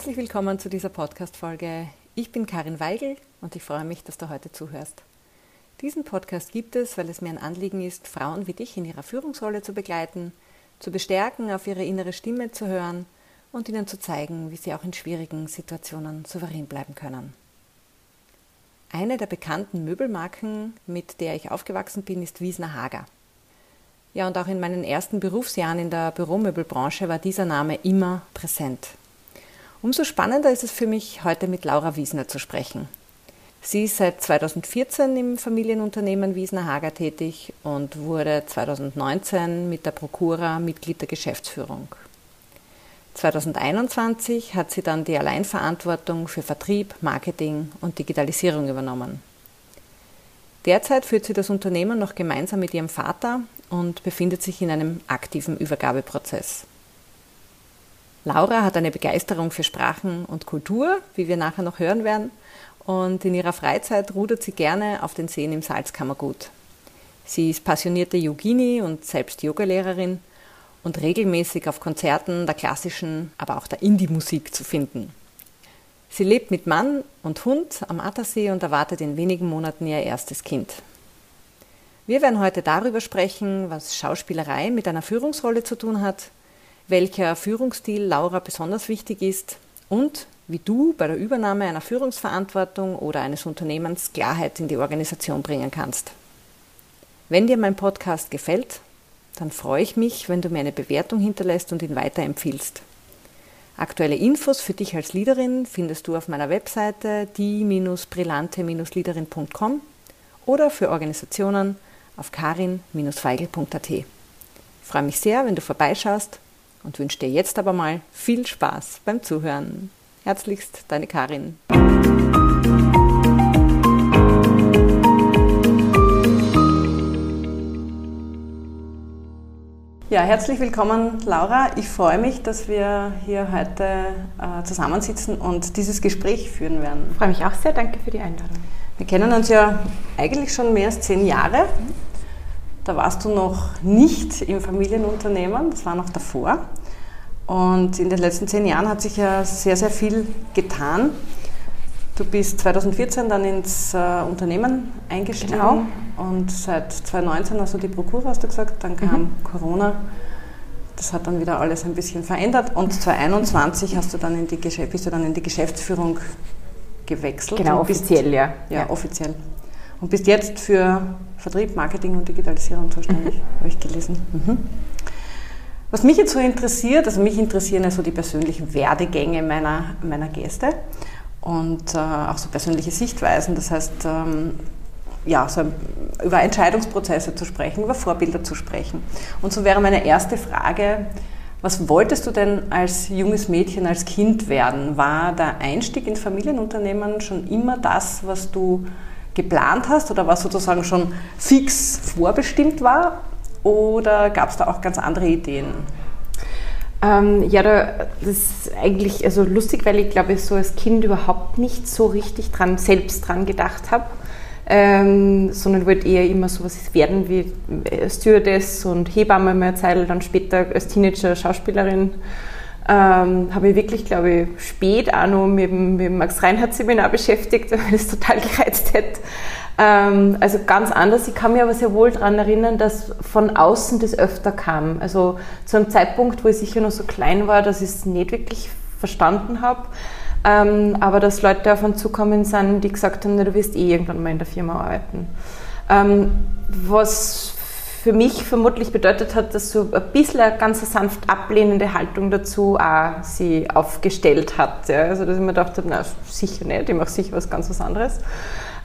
Herzlich willkommen zu dieser Podcast-Folge. Ich bin Karin Weigel und ich freue mich, dass du heute zuhörst. Diesen Podcast gibt es, weil es mir ein Anliegen ist, Frauen wie dich in ihrer Führungsrolle zu begleiten, zu bestärken, auf ihre innere Stimme zu hören und ihnen zu zeigen, wie sie auch in schwierigen Situationen souverän bleiben können. Eine der bekannten Möbelmarken, mit der ich aufgewachsen bin, ist Wiesner Hager. Ja, und auch in meinen ersten Berufsjahren in der Büromöbelbranche war dieser Name immer präsent. Umso spannender ist es für mich, heute mit Laura Wiesner zu sprechen. Sie ist seit 2014 im Familienunternehmen Wiesner Hager tätig und wurde 2019 mit der Prokura Mitglied der Geschäftsführung. 2021 hat sie dann die Alleinverantwortung für Vertrieb, Marketing und Digitalisierung übernommen. Derzeit führt sie das Unternehmen noch gemeinsam mit ihrem Vater und befindet sich in einem aktiven Übergabeprozess. Laura hat eine Begeisterung für Sprachen und Kultur, wie wir nachher noch hören werden, und in ihrer Freizeit rudert sie gerne auf den Seen im Salzkammergut. Sie ist passionierte Yogini und selbst Yogalehrerin und regelmäßig auf Konzerten der klassischen, aber auch der Indie-Musik zu finden. Sie lebt mit Mann und Hund am Attersee und erwartet in wenigen Monaten ihr erstes Kind. Wir werden heute darüber sprechen, was Schauspielerei mit einer Führungsrolle zu tun hat, welcher Führungsstil Laura besonders wichtig ist und wie du bei der Übernahme einer Führungsverantwortung oder eines Unternehmens Klarheit in die Organisation bringen kannst. Wenn dir mein Podcast gefällt, dann freue ich mich, wenn du mir eine Bewertung hinterlässt und ihn weiterempfiehlst. Aktuelle Infos für dich als Leaderin findest du auf meiner Webseite die-brillante-leaderin.com oder für Organisationen auf karin-feigel.at. Ich freue mich sehr, wenn du vorbeischaust und wünsche dir jetzt aber mal viel Spaß beim Zuhören. Herzlichst, deine Karin. Ja, herzlich willkommen, Laura. Ich freue mich, dass wir hier heute äh, zusammensitzen und dieses Gespräch führen werden. Ich freue mich auch sehr. Danke für die Einladung. Wir kennen uns ja eigentlich schon mehr als zehn Jahre. Da warst du noch nicht im Familienunternehmen, das war noch davor. Und in den letzten zehn Jahren hat sich ja sehr, sehr viel getan. Du bist 2014 dann ins äh, Unternehmen eingestiegen genau. und seit 2019 hast du die Prokura, hast du gesagt, dann kam mhm. Corona. Das hat dann wieder alles ein bisschen verändert und 2021 hast du dann in die, bist du dann in die Geschäftsführung gewechselt. Genau, offiziell, bist, ja. ja. Ja, offiziell. Und bist jetzt für Vertrieb, Marketing und Digitalisierung zuständig, mhm. habe ich gelesen. Mhm. Was mich jetzt so interessiert, also mich interessieren ja so die persönlichen Werdegänge meiner, meiner Gäste und äh, auch so persönliche Sichtweisen. Das heißt, ähm, ja, so über Entscheidungsprozesse zu sprechen, über Vorbilder zu sprechen. Und so wäre meine erste Frage, was wolltest du denn als junges Mädchen, als Kind werden? War der Einstieg ins Familienunternehmen schon immer das, was du geplant hast oder was sozusagen schon fix vorbestimmt war? Oder gab es da auch ganz andere Ideen? Ähm, ja, da, das ist eigentlich also lustig, weil ich glaube, ich so als Kind überhaupt nicht so richtig dran, selbst dran gedacht habe. Ähm, sondern wollte eher immer so was werden wie äh, Stewardess und Hebamme mal Zeit, dann später als Teenager Schauspielerin. Ähm, habe ich wirklich, glaube ich, spät auch noch mit dem, mit dem Max Reinhardt Seminar beschäftigt, weil das total gereizt hätte. Ähm, also ganz anders. Ich kann mich aber sehr wohl daran erinnern, dass von außen das öfter kam. Also zu einem Zeitpunkt, wo ich sicher noch so klein war, dass ich es nicht wirklich verstanden habe. Ähm, aber dass Leute uns zukommen sind, die gesagt haben, du wirst eh irgendwann mal in der Firma arbeiten. Ähm, was für mich vermutlich bedeutet hat, dass so ein bisschen eine ganz sanft ablehnende Haltung dazu auch sie aufgestellt hat. Ja. Also dass ich mir gedacht habe, na sicher nicht, ich mache sicher was ganz was anderes.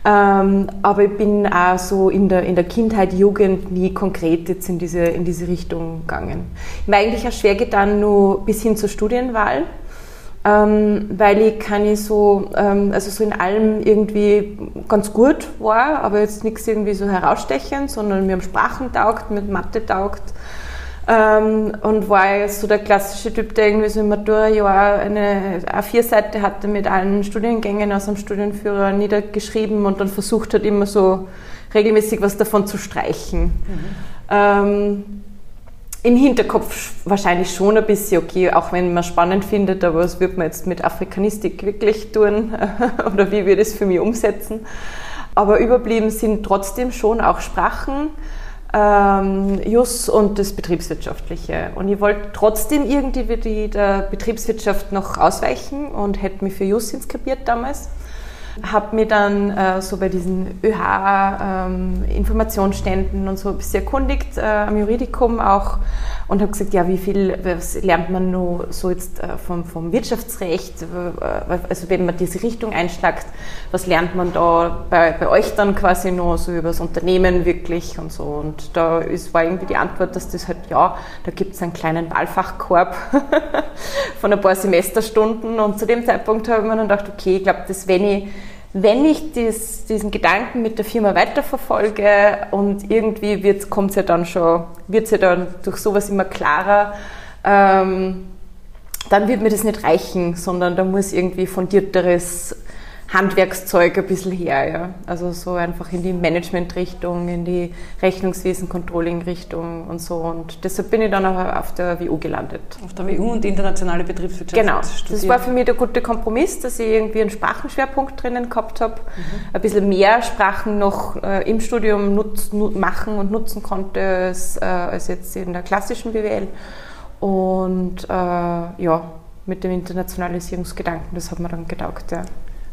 Ähm, aber ich bin auch so in der, in der Kindheit, Jugend nie konkret jetzt in diese, in diese Richtung gegangen. Ich mir eigentlich auch schwer getan, nur bis hin zur Studienwahl, ähm, weil ich keine so, ähm, also so in allem irgendwie ganz gut war, aber jetzt nichts irgendwie so herausstechend, sondern mir haben Sprachen taugt, mit Mathe taugt. Ähm, und war jetzt so der klassische Typ, der irgendwie so im Matura-Jahr eine A4-Seite hatte mit allen Studiengängen aus dem Studienführer niedergeschrieben und dann versucht hat, immer so regelmäßig was davon zu streichen. Mhm. Ähm, im Hinterkopf wahrscheinlich schon ein bisschen, okay, auch wenn man spannend findet, aber was wird man jetzt mit Afrikanistik wirklich tun oder wie würde es für mich umsetzen? Aber überblieben sind trotzdem schon auch Sprachen, ähm, JUS und das Betriebswirtschaftliche. Und ich wollte trotzdem irgendwie der Betriebswirtschaft noch ausweichen und hätte mich für JUS inskribiert damals habe mir dann äh, so bei diesen ÖH-Informationsständen ähm, und so ein bisschen erkundigt, äh, am Juridikum auch, und habe gesagt, ja, wie viel was lernt man nur so jetzt äh, vom, vom Wirtschaftsrecht, äh, also wenn man diese Richtung einschlagt, was lernt man da bei, bei euch dann quasi nur so über das Unternehmen wirklich und so. Und da ist, war irgendwie die Antwort, dass das halt, ja, da gibt es einen kleinen Wahlfachkorb von ein paar Semesterstunden und zu dem Zeitpunkt habe ich mir dann gedacht, okay, ich glaube, das wenn ich wenn ich dies, diesen Gedanken mit der Firma weiterverfolge und irgendwie kommt es ja dann schon, wird es ja dann durch sowas immer klarer, ähm, dann wird mir das nicht reichen, sondern da muss irgendwie fundierteres Handwerkszeug ein bisschen her. Ja? Also so einfach in die Management-Richtung, in die Rechnungswesen-Controlling-Richtung und so. Und deshalb bin ich dann auch auf der WU gelandet. Auf der WU und internationale Betriebswirtschaft. Genau. Studiert. Das war für mich der gute Kompromiss, dass ich irgendwie einen Sprachenschwerpunkt drinnen gehabt habe, mhm. ein bisschen mehr Sprachen noch äh, im Studium nutz, machen und nutzen konnte als, äh, als jetzt in der klassischen BWL. Und äh, ja, mit dem Internationalisierungsgedanken, das hat mir dann getaugt. Ja.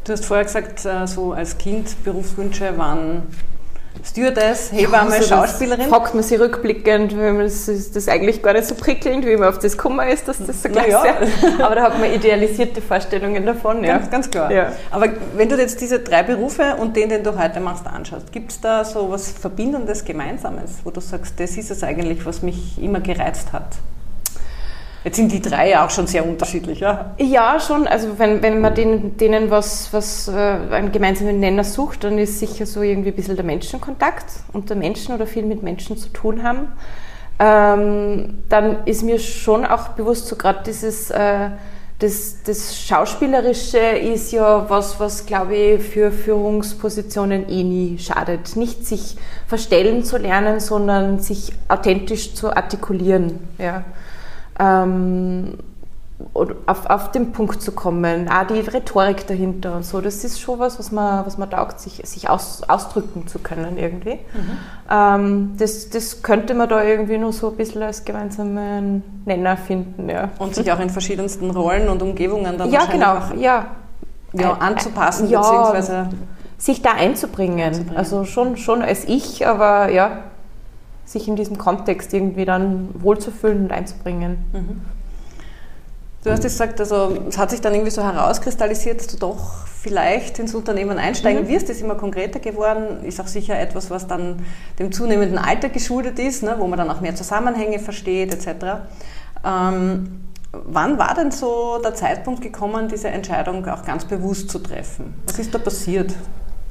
Du hast vorher gesagt, äh, so als Kind Berufswünsche waren Stewardess, Hebamme, ja, so Schauspielerin. Fragt man sich rückblickend, weil das ist das eigentlich gar nicht so prickelnd, wie man auf das Kummer ist, dass das so gleich ja. Aber da hat man idealisierte Vorstellungen davon. Ja. Ganz, ganz klar. Ja. Aber wenn du jetzt diese drei Berufe und den, den du heute machst, anschaust, gibt es da so was Verbindendes, Gemeinsames, wo du sagst, das ist es eigentlich, was mich immer gereizt hat? Jetzt sind die drei ja auch schon sehr unterschiedlich, ja? Ja, schon. Also wenn, wenn man denen, denen was, was äh, einen gemeinsamen Nenner sucht, dann ist sicher so irgendwie ein bisschen der Menschenkontakt unter Menschen oder viel mit Menschen zu tun haben. Ähm, dann ist mir schon auch bewusst, so gerade dieses äh, das, das Schauspielerische ist ja was, was glaube ich für Führungspositionen eh nie schadet. Nicht sich verstellen zu lernen, sondern sich authentisch zu artikulieren. Ja ähm, auf, auf den Punkt zu kommen, auch die Rhetorik dahinter und so, das ist schon was, was man, was man taugt, sich, sich aus, ausdrücken zu können irgendwie. Mhm. Ähm, das, das könnte man da irgendwie nur so ein bisschen als gemeinsamen Nenner finden. Ja. Und sich auch in verschiedensten Rollen und Umgebungen dann ja, genau, ja. Ja, anzupassen, ja, beziehungsweise sich da einzubringen. einzubringen. Also schon, schon als ich, aber ja, sich in diesem Kontext irgendwie dann wohlzufühlen und einzubringen. Mhm. Du hast gesagt, also es hat sich dann irgendwie so herauskristallisiert, dass du doch vielleicht ins Unternehmen einsteigen mhm. wirst. Das ist immer konkreter geworden. Ist auch sicher etwas, was dann dem zunehmenden Alter geschuldet ist, ne, wo man dann auch mehr Zusammenhänge versteht etc. Ähm, wann war denn so der Zeitpunkt gekommen, diese Entscheidung auch ganz bewusst zu treffen? Was ist da passiert?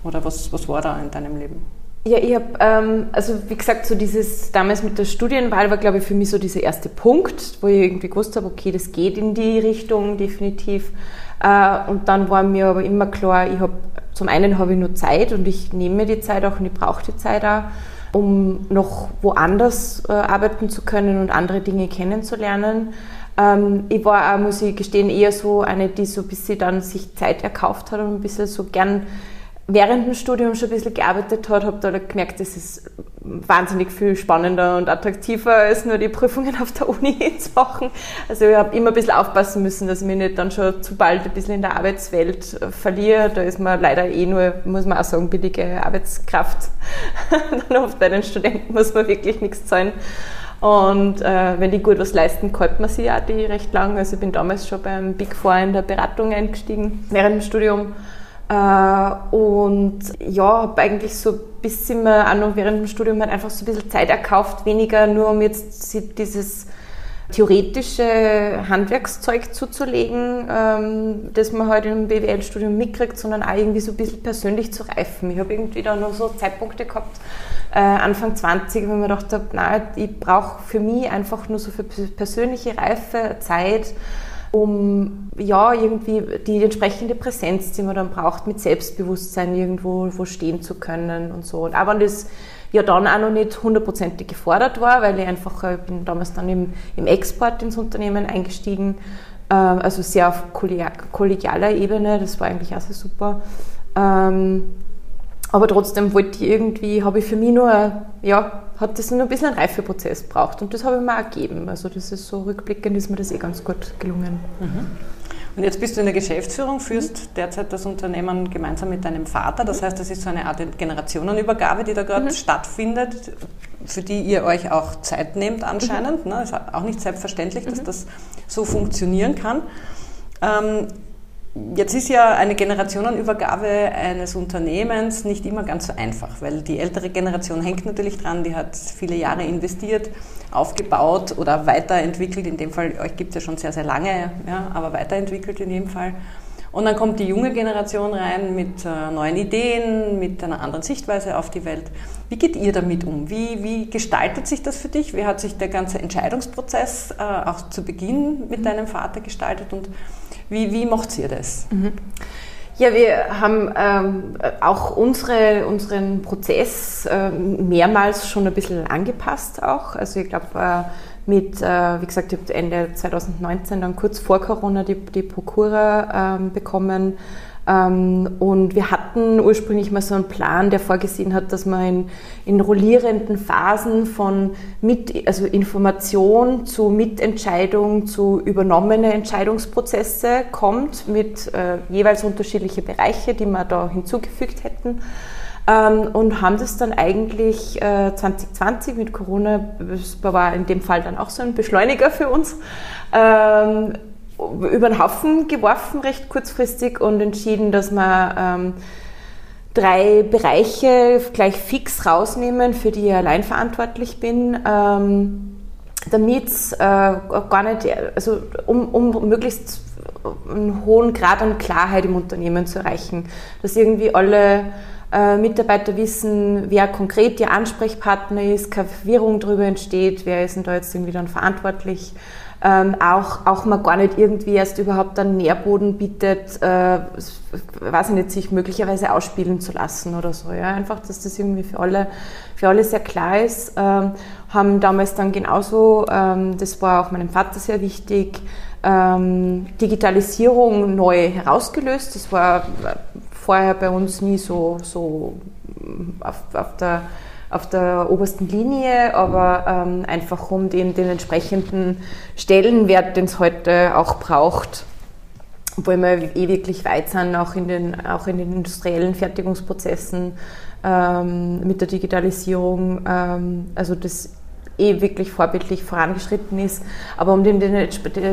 Oder was, was war da in deinem Leben? Ja, ich habe, ähm, also wie gesagt, so dieses damals mit der Studienwahl war, glaube ich, für mich so dieser erste Punkt, wo ich irgendwie gewusst habe, okay, das geht in die Richtung definitiv. Äh, und dann war mir aber immer klar, ich habe zum einen habe ich nur Zeit und ich nehme mir die Zeit auch und ich brauche die Zeit auch, um noch woanders äh, arbeiten zu können und andere Dinge kennenzulernen. Ähm, ich war auch, muss ich gestehen, eher so eine, die so ein bisschen dann sich Zeit erkauft hat und ein bisschen so gern während dem Studium schon ein bisschen gearbeitet hat, habe da gemerkt, das ist wahnsinnig viel spannender und attraktiver als nur die Prüfungen auf der Uni zu machen. Also ich habe immer ein bisschen aufpassen müssen, dass ich mich nicht dann schon zu bald ein bisschen in der Arbeitswelt äh, verliere. Da ist man leider eh nur, muss man auch sagen, billige Arbeitskraft. dann oft bei den Studenten muss man wirklich nichts zahlen. Und äh, wenn die gut was leisten, kauft man sie auch die recht lang. Also ich bin damals schon beim Big Four in der Beratung eingestiegen während dem Studium und ja, habe eigentlich so ein bisschen auch noch während dem Studium halt einfach so ein bisschen Zeit erkauft, weniger nur um jetzt dieses theoretische Handwerkszeug zuzulegen, ähm, das man halt im BWL-Studium mitkriegt, sondern auch irgendwie so ein bisschen persönlich zu reifen. Ich habe irgendwie da noch so Zeitpunkte gehabt, äh, Anfang 20, wo ich mir gedacht habe, nein, ich brauche für mich einfach nur so für persönliche Reife Zeit, um ja irgendwie die entsprechende Präsenz, die man dann braucht, mit Selbstbewusstsein irgendwo wo stehen zu können und so. Wenn das ja dann auch noch nicht hundertprozentig gefordert war, weil ich einfach, ich bin damals dann im, im Export ins Unternehmen eingestiegen, äh, also sehr auf kollegialer Ebene, das war eigentlich auch sehr super. Ähm, aber trotzdem wollte ich irgendwie, habe ich für mich nur, ja, hat das nur ein bisschen einen Reifeprozess gebraucht und das habe ich mir auch gegeben. Also das ist so rückblickend, ist mir das eh ganz gut gelungen. Mhm. Und jetzt bist du in der Geschäftsführung, führst derzeit das Unternehmen gemeinsam mit deinem Vater. Das heißt, das ist so eine Art Generationenübergabe, die da gerade mhm. stattfindet, für die ihr euch auch Zeit nehmt anscheinend. Mhm. Ne? Ist auch nicht selbstverständlich, dass mhm. das so funktionieren kann. Ähm, Jetzt ist ja eine Generationenübergabe eines Unternehmens nicht immer ganz so einfach, weil die ältere Generation hängt natürlich dran, die hat viele Jahre investiert, aufgebaut oder weiterentwickelt. In dem Fall, euch gibt es ja schon sehr, sehr lange, ja, aber weiterentwickelt in jedem Fall. Und dann kommt die junge Generation rein mit äh, neuen Ideen, mit einer anderen Sichtweise auf die Welt. Wie geht ihr damit um? Wie, wie gestaltet sich das für dich? Wie hat sich der ganze Entscheidungsprozess äh, auch zu Beginn mit deinem Vater gestaltet und wie, wie macht ihr das? Mhm. Ja, wir haben ähm, auch unsere, unseren Prozess äh, mehrmals schon ein bisschen angepasst auch. Also ich glaube, äh, mit, äh, wie gesagt, ich habe Ende 2019 dann kurz vor Corona die, die Prokura ähm, bekommen und wir hatten ursprünglich mal so einen Plan, der vorgesehen hat, dass man in, in rollierenden Phasen von mit, also Information zu Mitentscheidung zu übernommene Entscheidungsprozesse kommt mit äh, jeweils unterschiedliche Bereiche, die wir da hinzugefügt hätten. Ähm, und haben das dann eigentlich äh, 2020 mit Corona, das war in dem Fall dann auch so ein Beschleuniger für uns, ähm, über den Haufen geworfen, recht kurzfristig, und entschieden, dass wir ähm, drei Bereiche gleich fix rausnehmen, für die ich allein verantwortlich bin. Ähm, damit äh, gar nicht, also um, um möglichst einen hohen Grad an Klarheit im Unternehmen zu erreichen, dass irgendwie alle äh, Mitarbeiter wissen, wer konkret ihr Ansprechpartner ist, keine Verwirrung darüber entsteht, wer ist denn da jetzt irgendwie dann verantwortlich ähm, auch, auch man gar nicht irgendwie erst überhaupt einen Nährboden bietet, äh, weiß ich nicht, sich möglicherweise ausspielen zu lassen oder so. Ja? Einfach, dass das irgendwie für alle, für alle sehr klar ist. Ähm, haben damals dann genauso, ähm, das war auch meinem Vater sehr wichtig, ähm, Digitalisierung neu herausgelöst. Das war vorher bei uns nie so, so auf, auf der auf der obersten Linie, aber ähm, einfach um den, den entsprechenden Stellenwert, den es heute auch braucht, obwohl wir eh wirklich weit sind, auch in den, auch in den industriellen Fertigungsprozessen ähm, mit der Digitalisierung, ähm, also das eh wirklich vorbildlich vorangeschritten ist, aber um dem den,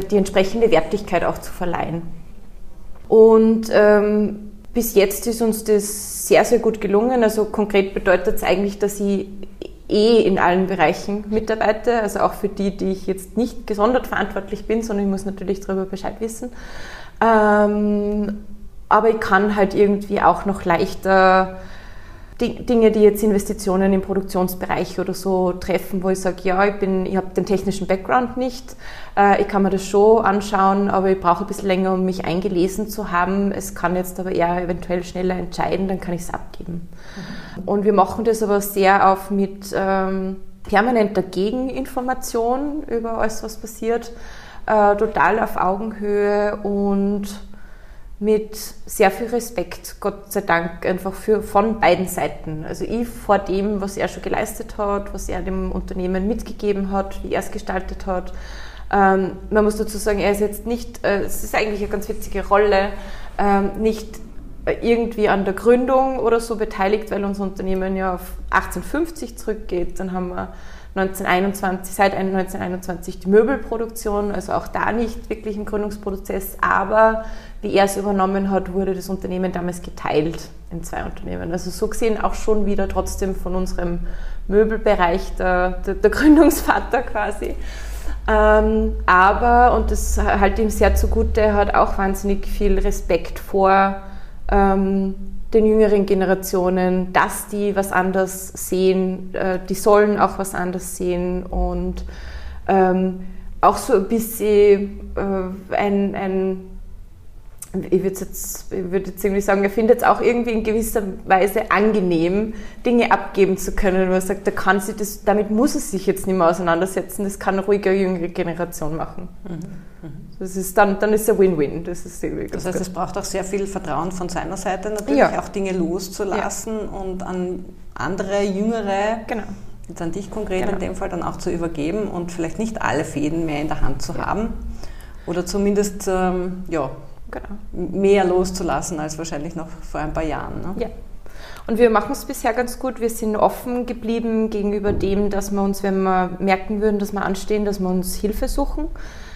die entsprechende Wertigkeit auch zu verleihen. Und ähm, bis jetzt ist uns das sehr, sehr gut gelungen. Also konkret bedeutet es eigentlich, dass ich eh in allen Bereichen mitarbeite, also auch für die, die ich jetzt nicht gesondert verantwortlich bin, sondern ich muss natürlich darüber Bescheid wissen. Ähm, aber ich kann halt irgendwie auch noch leichter Dinge, die jetzt Investitionen im Produktionsbereich oder so treffen, wo ich sage, ja, ich, bin, ich habe den technischen Background nicht, äh, ich kann mir das schon anschauen, aber ich brauche ein bisschen länger, um mich eingelesen zu haben. Es kann jetzt aber eher eventuell schneller entscheiden, dann kann ich es abgeben. Mhm. Und wir machen das aber sehr auf mit ähm, permanenter Gegeninformation über alles, was passiert, äh, total auf Augenhöhe und mit sehr viel Respekt, Gott sei Dank, einfach für, von beiden Seiten. Also ich vor dem, was er schon geleistet hat, was er dem Unternehmen mitgegeben hat, wie er es gestaltet hat. Ähm, man muss dazu sagen, er ist jetzt nicht, äh, es ist eigentlich eine ganz witzige Rolle, ähm, nicht irgendwie an der Gründung oder so beteiligt, weil unser Unternehmen ja auf 1850 zurückgeht. Dann haben wir 1921, seit 1921 die Möbelproduktion, also auch da nicht wirklich ein Gründungsprozess, aber wie er es übernommen hat, wurde das Unternehmen damals geteilt in zwei Unternehmen. Also so gesehen auch schon wieder trotzdem von unserem Möbelbereich der, der, der Gründungsvater quasi. Ähm, aber, und das halte ihm sehr zugute, er hat auch wahnsinnig viel Respekt vor ähm, den jüngeren Generationen, dass die was anders sehen, äh, die sollen auch was anders sehen und ähm, auch so ein bisschen äh, ein, ein ich würde jetzt, ich würde jetzt irgendwie sagen, er findet es auch irgendwie in gewisser Weise angenehm, Dinge abgeben zu können, wo er sagt, da kann sie das, damit muss er sich jetzt nicht mehr auseinandersetzen, das kann ruhig eine jüngere Generation machen. Mhm. Das ist dann, dann ist es ein Win-Win. Das, das heißt, es braucht auch sehr viel Vertrauen von seiner Seite natürlich, ja. auch Dinge loszulassen ja. und an andere, jüngere, genau. jetzt an dich konkret genau. in dem Fall, dann auch zu übergeben und vielleicht nicht alle Fäden mehr in der Hand zu ja. haben. Oder zumindest, ähm, ja, genau. mehr loszulassen als wahrscheinlich noch vor ein paar Jahren. Ne? Ja. Und wir machen es bisher ganz gut. Wir sind offen geblieben gegenüber dem, dass wir uns, wenn wir merken würden, dass wir anstehen, dass wir uns Hilfe suchen,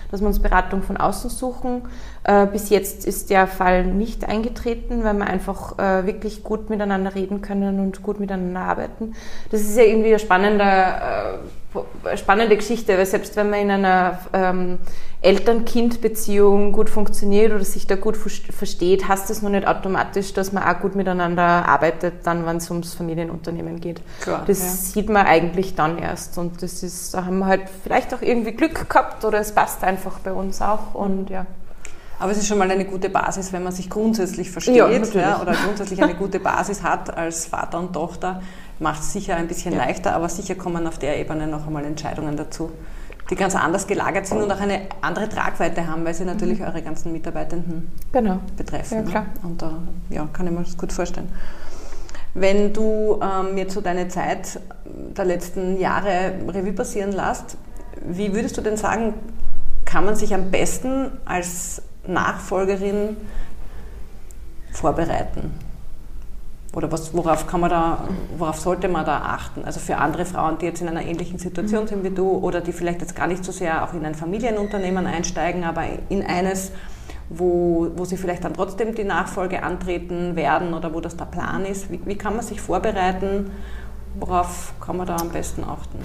dass wir uns Beratung von außen suchen. Äh, bis jetzt ist der Fall nicht eingetreten, weil wir einfach äh, wirklich gut miteinander reden können und gut miteinander arbeiten. Das ist ja irgendwie ein spannender äh, spannende Geschichte, weil selbst wenn man in einer ähm, Eltern-Kind-Beziehung gut funktioniert oder sich da gut versteht, heißt das noch nicht automatisch, dass man auch gut miteinander arbeitet, dann, wenn es ums Familienunternehmen geht. Klar, das ja. sieht man eigentlich dann erst und das ist, da haben wir halt vielleicht auch irgendwie Glück gehabt oder es passt einfach bei uns auch und ja. Aber es ist schon mal eine gute Basis, wenn man sich grundsätzlich versteht ja, ja, oder grundsätzlich eine gute Basis hat als Vater und Tochter, macht es sicher ein bisschen ja. leichter, aber sicher kommen auf der Ebene noch einmal Entscheidungen dazu, die ganz anders gelagert sind und auch eine andere Tragweite haben, weil sie natürlich mhm. eure ganzen Mitarbeitenden genau. betreffen. Ja, klar. Ne? Und da ja, kann ich mir das gut vorstellen. Wenn du ähm, jetzt so deine Zeit der letzten Jahre Revue passieren lässt, wie würdest du denn sagen, kann man sich am besten als Nachfolgerin vorbereiten? Oder was, worauf, kann man da, worauf sollte man da achten? Also für andere Frauen, die jetzt in einer ähnlichen Situation sind wie du oder die vielleicht jetzt gar nicht so sehr auch in ein Familienunternehmen einsteigen, aber in eines, wo, wo sie vielleicht dann trotzdem die Nachfolge antreten werden oder wo das der Plan ist. Wie, wie kann man sich vorbereiten? Worauf kann man da am besten achten?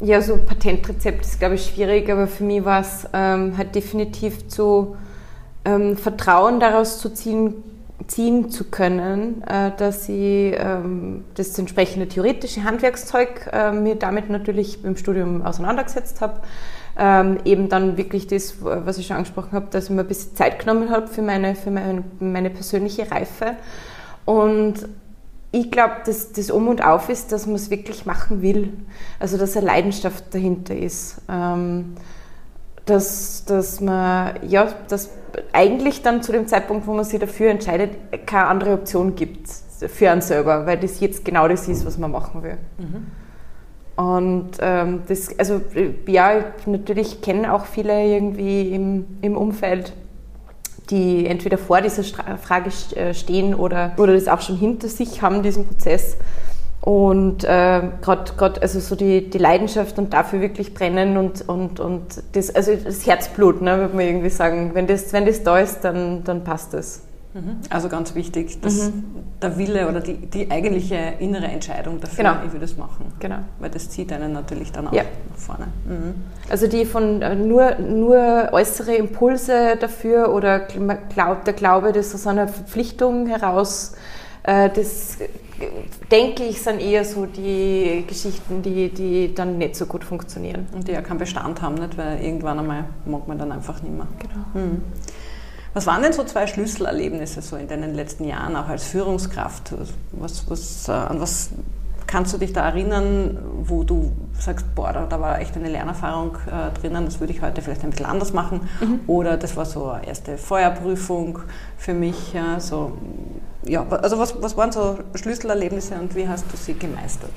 Ja, so Patentrezept ist, glaube ich, schwierig, aber für mich war es ähm, halt definitiv zu ähm, Vertrauen daraus zu ziehen, ziehen zu können, äh, dass ich ähm, das entsprechende theoretische Handwerkszeug äh, mir damit natürlich im Studium auseinandergesetzt habe. Ähm, eben dann wirklich das, was ich schon angesprochen habe, dass ich mir ein bisschen Zeit genommen habe für meine, für meine, meine persönliche Reife. Und ich glaube, dass das Um und Auf ist, dass man es wirklich machen will. Also, dass eine Leidenschaft dahinter ist. Ähm, dass, dass man, ja, dass eigentlich dann zu dem Zeitpunkt, wo man sich dafür entscheidet, keine andere Option gibt für einen selber, weil das jetzt genau das ist, was man machen will. Mhm. Und ähm, das, also ja, natürlich kennen auch viele irgendwie im, im Umfeld, die entweder vor dieser Frage äh, stehen oder, oder das auch schon hinter sich haben, diesen Prozess. Und äh, gerade also so die, die Leidenschaft und dafür wirklich brennen und, und, und das, also das Herzblut, ne, würde man irgendwie sagen. Wenn das, wenn das da ist, dann, dann passt das. Mhm. Also ganz wichtig, dass mhm. der Wille oder die, die eigentliche innere Entscheidung dafür, genau. ich würde es machen. Genau. Weil das zieht einen natürlich dann auch ja. nach vorne. Mhm. Also die von äh, nur, nur äußere Impulse dafür oder der Glaube, dass aus einer Verpflichtung heraus äh, das denke ich, sind eher so die Geschichten, die, die dann nicht so gut funktionieren. Und die ja keinen Bestand haben, nicht? weil irgendwann einmal mag man dann einfach nicht mehr. Genau. Hm. Was waren denn so zwei Schlüsselerlebnisse so in deinen letzten Jahren, auch als Führungskraft? Was, was, äh, an was kannst du dich da erinnern, wo du sagst, boah, da, da war echt eine Lernerfahrung äh, drinnen, das würde ich heute vielleicht ein bisschen anders machen? Mhm. Oder das war so eine erste Feuerprüfung für mich. Ja, so, ja, also was, was waren so Schlüsselerlebnisse und wie hast du sie gemeistert?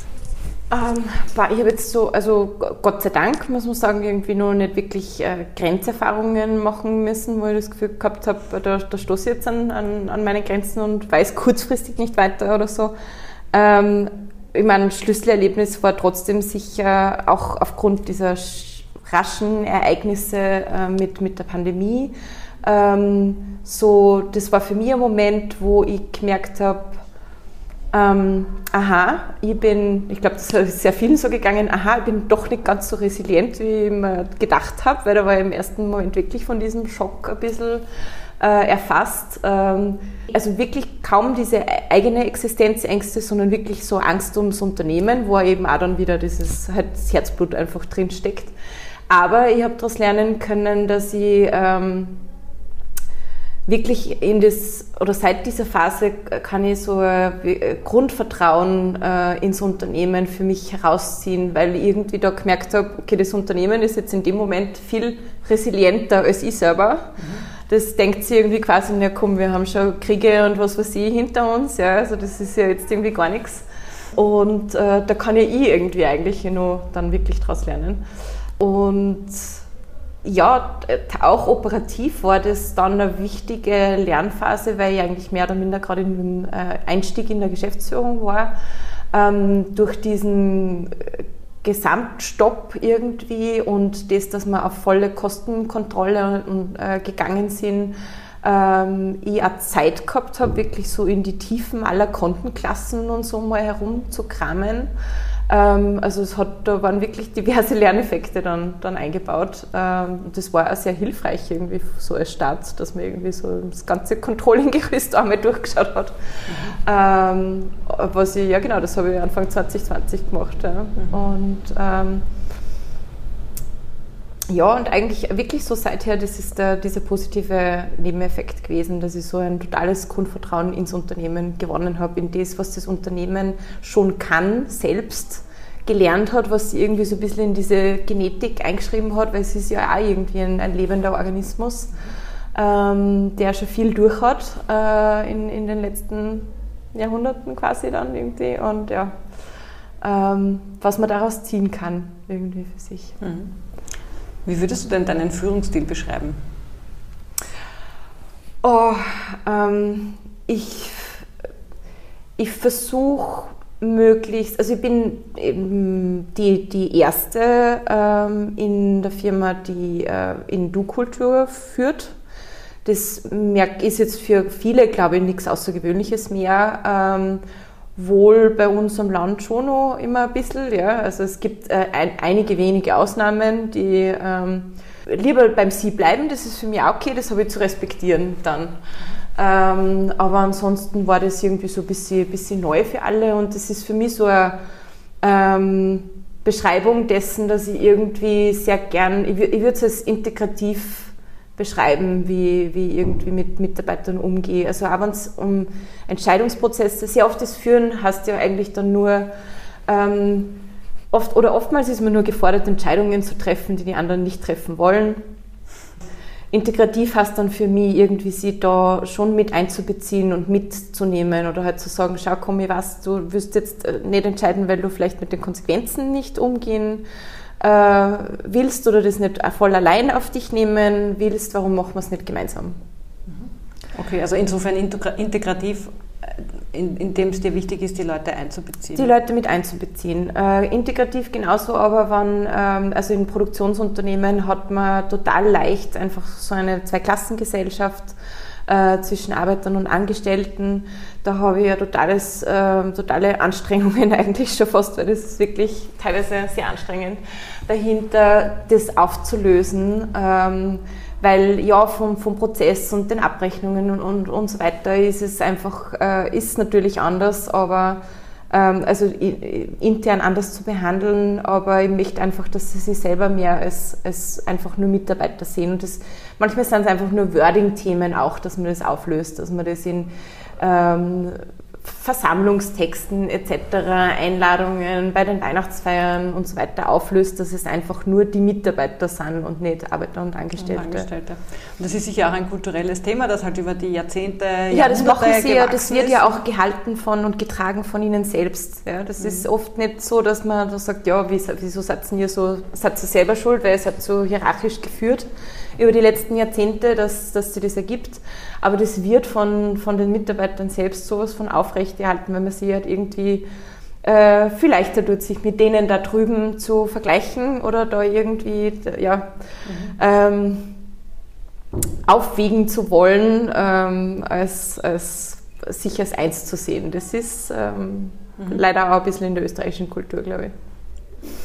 Ähm, ich habe jetzt so, also Gott sei Dank, muss man sagen, irgendwie noch nicht wirklich äh, Grenzerfahrungen machen müssen, wo ich das Gefühl gehabt habe, da, da stoße ich jetzt an, an, an, meine Grenzen und weiß kurzfristig nicht weiter oder so. Ähm, ich meine, Schlüsselerlebnis war trotzdem sicher auch aufgrund dieser raschen Ereignisse äh, mit, mit der Pandemie ähm, so, das war für mich ein Moment, wo ich gemerkt habe, ähm, aha, ich bin, ich glaube, das ist sehr vielen so gegangen, aha, ich bin doch nicht ganz so resilient, wie ich mir gedacht habe, weil da war ich im ersten Moment wirklich von diesem Schock ein bisschen äh, erfasst. Ähm, also wirklich kaum diese eigene Existenzängste, sondern wirklich so Angst ums Unternehmen, wo eben auch dann wieder dieses halt das Herzblut einfach drin steckt Aber ich habe daraus lernen können, dass ich ähm, wirklich in das, oder seit dieser Phase kann ich so ein Grundvertrauen äh, ins Unternehmen für mich herausziehen, weil ich irgendwie da gemerkt habe, okay, das Unternehmen ist jetzt in dem Moment viel resilienter als ich selber. Mhm das denkt sie irgendwie quasi, ja komm, wir haben schon Kriege und was weiß ich hinter uns, ja, also das ist ja jetzt irgendwie gar nichts. Und äh, da kann ja ich irgendwie eigentlich nur dann wirklich daraus lernen. Und ja, auch operativ war das dann eine wichtige Lernphase, weil ich eigentlich mehr oder minder gerade in dem äh, Einstieg in der Geschäftsführung war. Ähm, durch diesen äh, Gesamtstopp irgendwie und das, dass wir auf volle Kostenkontrolle äh, gegangen sind, ähm, ich auch Zeit gehabt habe, wirklich so in die Tiefen aller Kontenklassen und so mal herumzukramen. Ähm, also es hat, da waren wirklich diverse Lerneffekte dann, dann eingebaut. Ähm, das war auch sehr hilfreich irgendwie so als Start, dass man irgendwie so das ganze Controlling-Gerüst einmal durchgeschaut hat. Mhm. Was ich, ja genau, das habe ich Anfang 2020 gemacht. Ja. Mhm. Und ähm, ja, und eigentlich wirklich so seither, das ist der, dieser positive Nebeneffekt gewesen, dass ich so ein totales Grundvertrauen ins Unternehmen gewonnen habe, in das, was das Unternehmen schon kann, selbst gelernt hat, was sie irgendwie so ein bisschen in diese Genetik eingeschrieben hat, weil es ist ja auch irgendwie ein, ein lebender Organismus, ähm, der schon viel durch hat äh, in, in den letzten Jahrhunderten quasi dann irgendwie und ja, ähm, was man daraus ziehen kann irgendwie für sich. Mhm. Wie würdest du denn deinen Führungsstil beschreiben? Oh, ähm, ich, ich versuche möglichst, also ich bin die, die erste ähm, in der Firma, die äh, in Du-Kultur führt. Das ist jetzt für viele, glaube ich, nichts Außergewöhnliches mehr. Ähm, wohl bei uns am Land schon noch immer ein bisschen. Ja. Also es gibt äh, ein, einige wenige Ausnahmen, die ähm, lieber beim Sie bleiben. Das ist für mich auch okay, das habe ich zu respektieren dann. Ähm, aber ansonsten war das irgendwie so ein bisschen, bisschen neu für alle und das ist für mich so eine ähm, Beschreibung dessen, dass ich irgendwie sehr gern, ich, ich würde es als integrativ beschreiben, wie, wie irgendwie mit Mitarbeitern umgehe. Also auch wenn es um Entscheidungsprozesse, sehr oft das Führen hast ja eigentlich dann nur, ähm, oft oder oftmals ist man nur gefordert, Entscheidungen zu treffen, die die anderen nicht treffen wollen. Integrativ heißt dann für mich irgendwie sie da schon mit einzubeziehen und mitzunehmen oder halt zu sagen, schau komm, ich weiß, du wirst jetzt äh, nicht entscheiden, weil du vielleicht mit den Konsequenzen nicht umgehen willst oder das nicht voll allein auf dich nehmen willst, warum machen wir es nicht gemeinsam? Mhm. Okay, also insofern integrativ, äh, indem es dir wichtig ist, die Leute einzubeziehen. Die Leute mit einzubeziehen. Äh, integrativ genauso, aber wenn, ähm, also in Produktionsunternehmen hat man total leicht einfach so eine Zweiklassengesellschaft äh, zwischen Arbeitern und Angestellten. Da habe ich ja totales, äh, totale Anstrengungen eigentlich schon fast, weil das ist wirklich teilweise sehr anstrengend, dahinter das aufzulösen. Ähm, weil ja, vom, vom Prozess und den Abrechnungen und, und, und so weiter ist es einfach, äh, ist natürlich anders, aber ähm, also intern anders zu behandeln, aber ich möchte einfach, dass sie sich selber mehr als, als einfach nur Mitarbeiter sehen. Und das, manchmal sind es einfach nur Wording-Themen auch, dass man das auflöst, dass man das in ähm, Versammlungstexten etc., Einladungen bei den Weihnachtsfeiern und so weiter auflöst, dass es einfach nur die Mitarbeiter sind und nicht Arbeiter und Angestellte. Und, Angestellte. und das ist sicher auch ein kulturelles Thema, das halt über die Jahrzehnte, Ja, das machen sie ja, das wird ist. ja auch gehalten von und getragen von ihnen selbst. Ja, das mhm. ist oft nicht so, dass man da sagt, ja, wieso seid ihr so, seid ihr selber schuld, weil es hat so hierarchisch geführt über die letzten Jahrzehnte, dass, dass sie das ergibt. Aber das wird von, von den Mitarbeitern selbst sowas von aufrechterhalten, wenn man sie halt irgendwie äh, viel leichter tut, sich mit denen da drüben zu vergleichen oder da irgendwie ja, mhm. ähm, aufwiegen zu wollen, ähm, als, als sich als eins zu sehen. Das ist ähm, mhm. leider auch ein bisschen in der österreichischen Kultur, glaube ich.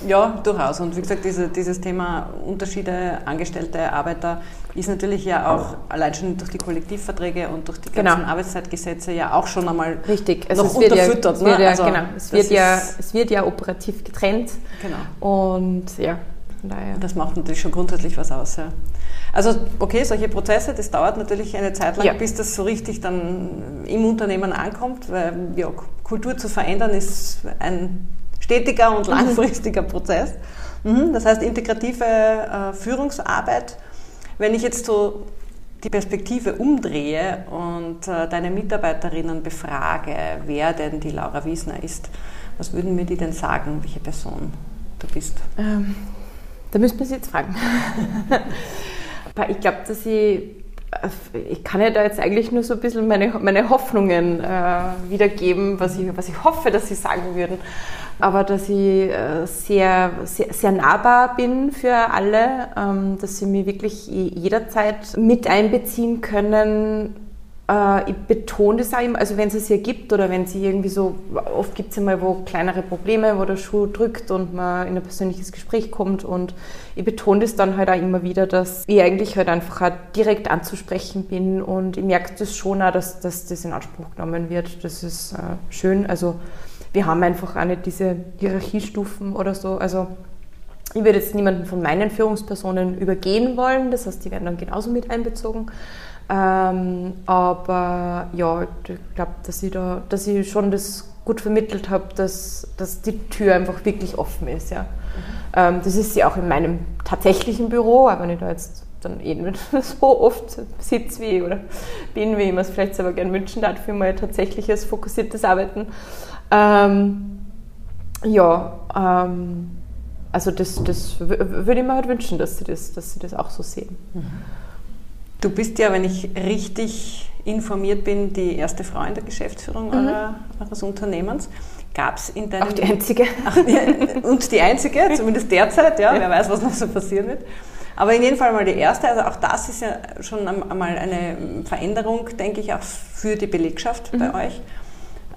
Ja, durchaus. Und wie gesagt, diese, dieses Thema Unterschiede, Angestellte, Arbeiter ist natürlich ja auch allein schon durch die Kollektivverträge und durch die ganzen genau. Arbeitszeitgesetze ja auch schon einmal Richtig. Also noch es unterfüttert. Ja, es wird, ja, ne? also genau. es, wird ja, es wird ja operativ getrennt. Genau. Und ja. daher. Das macht natürlich schon grundsätzlich was aus. Ja. Also okay, solche Prozesse, das dauert natürlich eine Zeit lang, ja. bis das so richtig dann im Unternehmen ankommt, weil ja, Kultur zu verändern ist ein stetiger und langfristiger Prozess. Mhm, das heißt integrative äh, Führungsarbeit. Wenn ich jetzt so die Perspektive umdrehe und äh, deine Mitarbeiterinnen befrage, wer denn die Laura Wiesner ist, was würden mir die denn sagen, welche Person du bist? Ähm, da müsste man sie jetzt fragen. ich glaube, dass ich, ich kann ja da jetzt eigentlich nur so ein bisschen meine, meine Hoffnungen äh, wiedergeben, was ich, was ich hoffe, dass sie sagen würden. Aber dass ich äh, sehr, sehr, sehr nahbar bin für alle, ähm, dass sie mich wirklich jederzeit mit einbeziehen können, äh, ich betone das auch immer, also wenn es es hier gibt oder wenn sie irgendwie so, oft gibt es mal wo kleinere Probleme, wo der Schuh drückt und man in ein persönliches Gespräch kommt und ich betone das dann halt auch immer wieder, dass ich eigentlich halt einfach auch direkt anzusprechen bin und ich merke das schon auch, dass, dass das in Anspruch genommen wird. Das ist äh, schön. Also wir haben einfach auch nicht diese Hierarchiestufen oder so. Also ich würde jetzt niemanden von meinen Führungspersonen übergehen wollen, das heißt, die werden dann genauso mit einbezogen. Ähm, aber ja, ich glaube, dass ich da, dass ich schon das gut vermittelt habe, dass, dass die Tür einfach wirklich offen ist. Ja. Mhm. Ähm, das ist sie auch in meinem tatsächlichen Büro, aber wenn ich da jetzt dann eh nicht so oft sitze wie oder bin, wie ich mir es vielleicht selber gerne wünschen darf für mein tatsächliches fokussiertes Arbeiten. Ähm, ja, ähm, also das, das würde ich mir halt wünschen, dass sie das, dass sie das auch so sehen. Mhm. Du bist ja, wenn ich richtig informiert bin, die erste Frau in der Geschäftsführung mhm. eures Unternehmens. Gab es in deinem... Auch die einzige. Ach, und die einzige, zumindest derzeit, ja, wer weiß, was noch so passieren wird. Aber in jedem Fall mal die erste, also auch das ist ja schon einmal eine Veränderung, denke ich, auch für die Belegschaft mhm. bei euch,